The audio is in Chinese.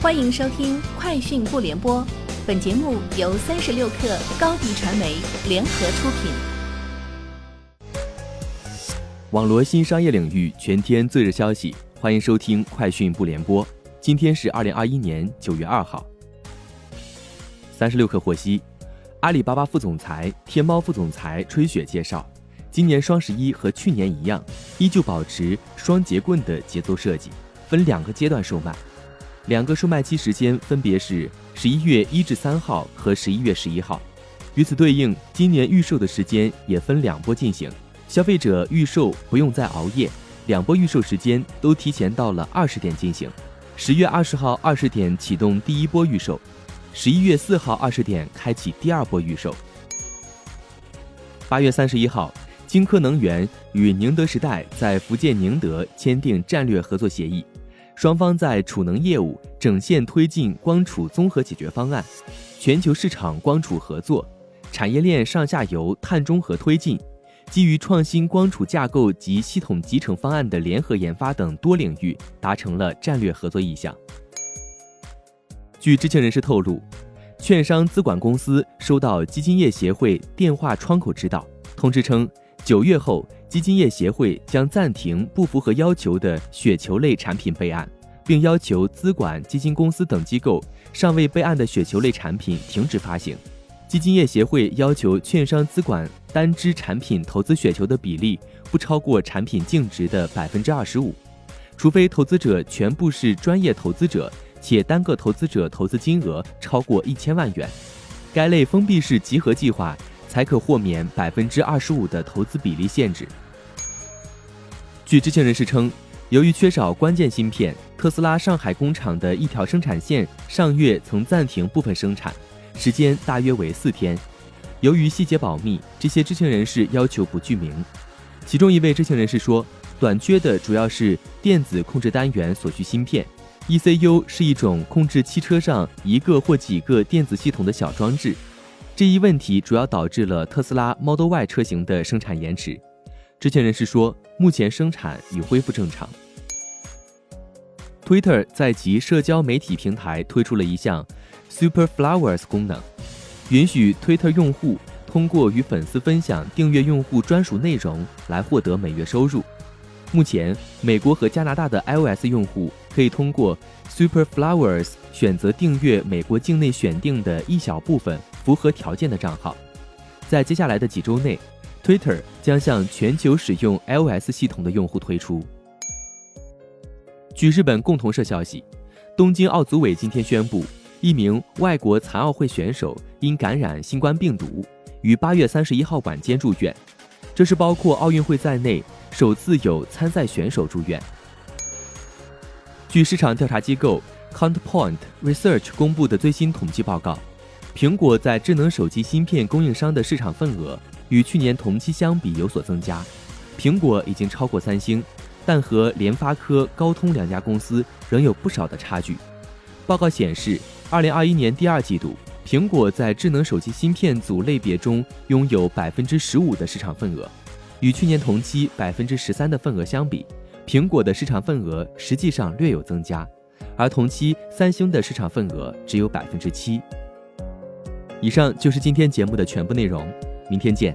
欢迎收听《快讯不联播》，本节目由三十六克高低传媒联合出品。网罗新商业领域全天最热消息，欢迎收听《快讯不联播》。今天是二零二一年九月二号。三十六氪获悉，阿里巴巴副总裁、天猫副总裁吹雪介绍，今年双十一和去年一样，依旧保持双节棍的节奏设计，分两个阶段售卖。两个售卖期时间分别是十一月一至三号和十一月十一号，与此对应，今年预售的时间也分两波进行。消费者预售不用再熬夜，两波预售时间都提前到了二十点进行。十月二十号二十点启动第一波预售，十一月四号二十点开启第二波预售。八月三十一号，金科能源与宁德时代在福建宁德签订战略合作协议。双方在储能业务整线推进光储综合解决方案，全球市场光储合作，产业链上下游碳中和推进，基于创新光储架构及系统集成方案的联合研发等多领域达成了战略合作意向。据知情人士透露，券商资管公司收到基金业协会电话窗口指导通知称，九月后。基金业协会将暂停不符合要求的雪球类产品备案，并要求资管基金公司等机构尚未备案的雪球类产品停止发行。基金业协会要求券商资管单支产品投资雪球的比例不超过产品净值的百分之二十五，除非投资者全部是专业投资者，且单个投资者投资金额超过一千万元，该类封闭式集合计划。才可豁免百分之二十五的投资比例限制。据知情人士称，由于缺少关键芯片，特斯拉上海工厂的一条生产线上月曾暂停部分生产，时间大约为四天。由于细节保密，这些知情人士要求不具名。其中一位知情人士说，短缺的主要是电子控制单元所需芯片，ECU 是一种控制汽车上一个或几个电子系统的小装置。这一问题主要导致了特斯拉 Model Y 车型的生产延迟。知情人士说，目前生产已恢复正常。Twitter 在其社交媒体平台推出了一项 Super Flowers 功能，允许 Twitter 用户通过与粉丝分享订阅用户专属内容来获得每月收入。目前，美国和加拿大的 iOS 用户可以通过 Super Flowers 选择订阅美国境内选定的一小部分。符合条件的账号，在接下来的几周内，Twitter 将向全球使用 iOS 系统的用户推出。据日本共同社消息，东京奥组委今天宣布，一名外国残奥会选手因感染新冠病毒，于八月三十一号晚间住院，这是包括奥运会在内首次有参赛选手住院。据市场调查机构 Countpoint Research 公布的最新统计报告。苹果在智能手机芯片供应商的市场份额与去年同期相比有所增加，苹果已经超过三星，但和联发科、高通两家公司仍有不少的差距。报告显示，二零二一年第二季度，苹果在智能手机芯片组类别中拥有百分之十五的市场份额，与去年同期百分之十三的份额相比，苹果的市场份额实际上略有增加，而同期三星的市场份额只有百分之七。以上就是今天节目的全部内容，明天见。